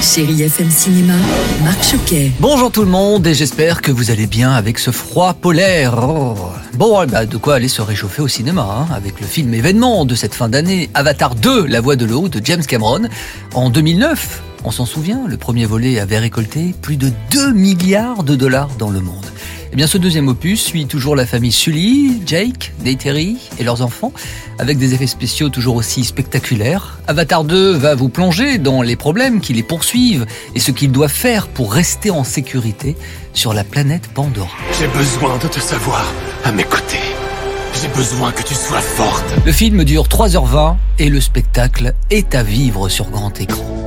Chérie FM Cinéma, Marc Choquet. Bonjour tout le monde et j'espère que vous allez bien avec ce froid polaire. Bon, bah, de quoi aller se réchauffer au cinéma hein, avec le film événement de cette fin d'année, Avatar 2, La Voix de l'eau de James Cameron. En 2009, on s'en souvient, le premier volet avait récolté plus de 2 milliards de dollars dans le monde. Bien, ce deuxième opus suit toujours la famille Sully, Jake, Neytiri et leurs enfants, avec des effets spéciaux toujours aussi spectaculaires. Avatar 2 va vous plonger dans les problèmes qui les poursuivent et ce qu'ils doivent faire pour rester en sécurité sur la planète Pandora. J'ai besoin de te savoir à mes côtés. J'ai besoin que tu sois forte. Le film dure 3h20 et le spectacle est à vivre sur grand écran.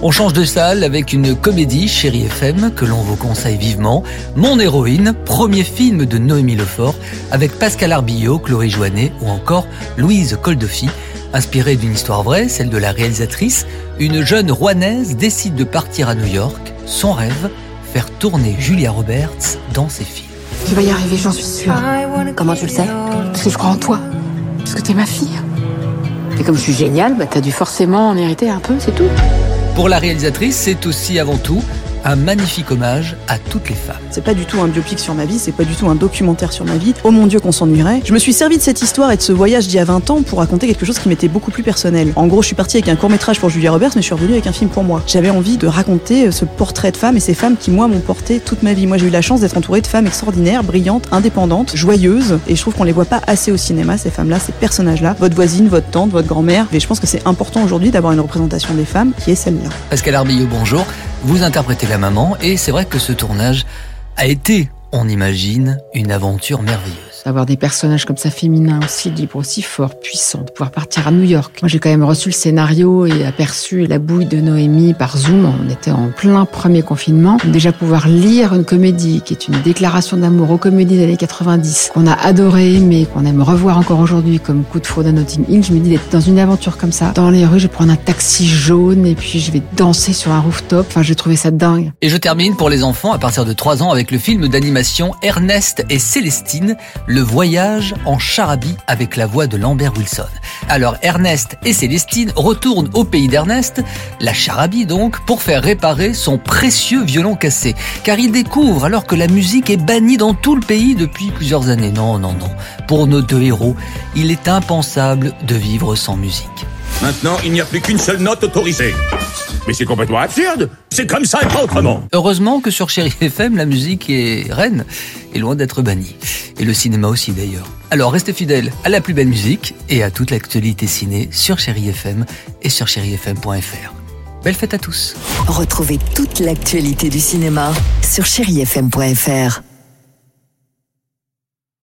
On change de salle avec une comédie Chérie FM que l'on vous conseille vivement. Mon héroïne, premier film de Noémie Lefort avec Pascal Arbillot, Chloé Joannet ou encore Louise Coldefi. Inspirée d'une histoire vraie, celle de la réalisatrice, une jeune rouanaise décide de partir à New York. Son rêve, faire tourner Julia Roberts dans ses films. Tu vas y arriver, j'en suis sûre. Comment tu le sais? Parce que je crois en toi. Parce que t'es ma fille. Et comme je suis géniale, bah t'as dû forcément en hériter un peu, c'est tout. Pour la réalisatrice, c'est aussi avant tout un magnifique hommage à toutes les femmes. C'est pas du tout un biopic sur ma vie, c'est pas du tout un documentaire sur ma vie. Oh mon dieu qu'on s'ennuierait. Je me suis servi de cette histoire et de ce voyage d'il y a 20 ans pour raconter quelque chose qui m'était beaucoup plus personnel. En gros, je suis partie avec un court métrage pour Julia Roberts, mais je suis revenue avec un film pour moi. J'avais envie de raconter ce portrait de femmes et ces femmes qui, moi, m'ont porté toute ma vie. Moi, j'ai eu la chance d'être entourée de femmes extraordinaires, brillantes, indépendantes, joyeuses, et je trouve qu'on les voit pas assez au cinéma, ces femmes-là, ces personnages-là. Votre voisine, votre tante, votre grand-mère. Et je pense que c'est important aujourd'hui d'avoir une représentation des femmes qui est celle-là. Pascal Arbillot, bonjour. Vous interprétez la maman et c'est vrai que ce tournage a été, on imagine, une aventure merveilleuse. D'avoir des personnages comme ça féminins, aussi libres, aussi forts, puissants, de pouvoir partir à New York. Moi, j'ai quand même reçu le scénario et aperçu la bouille de Noémie par Zoom. On était en plein premier confinement. Déjà pouvoir lire une comédie qui est une déclaration d'amour aux comédies des années 90, qu'on a adoré, mais qu'on aime revoir encore aujourd'hui comme coup de foudre à Notting Hill. Je me dis d'être dans une aventure comme ça. Dans les rues, je vais prendre un taxi jaune et puis je vais danser sur un rooftop. Enfin, j'ai trouvé ça dingue. Et je termine pour les enfants à partir de 3 ans avec le film d'animation Ernest et Célestine, le voyage en charabie avec la voix de Lambert Wilson. Alors Ernest et Célestine retournent au pays d'Ernest, la charabie donc, pour faire réparer son précieux violon cassé. Car ils découvrent alors que la musique est bannie dans tout le pays depuis plusieurs années. Non, non, non. Pour nos deux héros, il est impensable de vivre sans musique. Maintenant, il n'y a plus qu'une seule note autorisée. Mais c'est complètement absurde. C'est comme ça et pas autrement. Heureusement que sur Chéri FM, la musique est reine et loin d'être bannie. Et le cinéma aussi d'ailleurs. Alors restez fidèles à la plus belle musique et à toute l'actualité ciné sur Chéri FM et sur chérifm.fr. Belle fête à tous. Retrouvez toute l'actualité du cinéma sur chérifm.fr.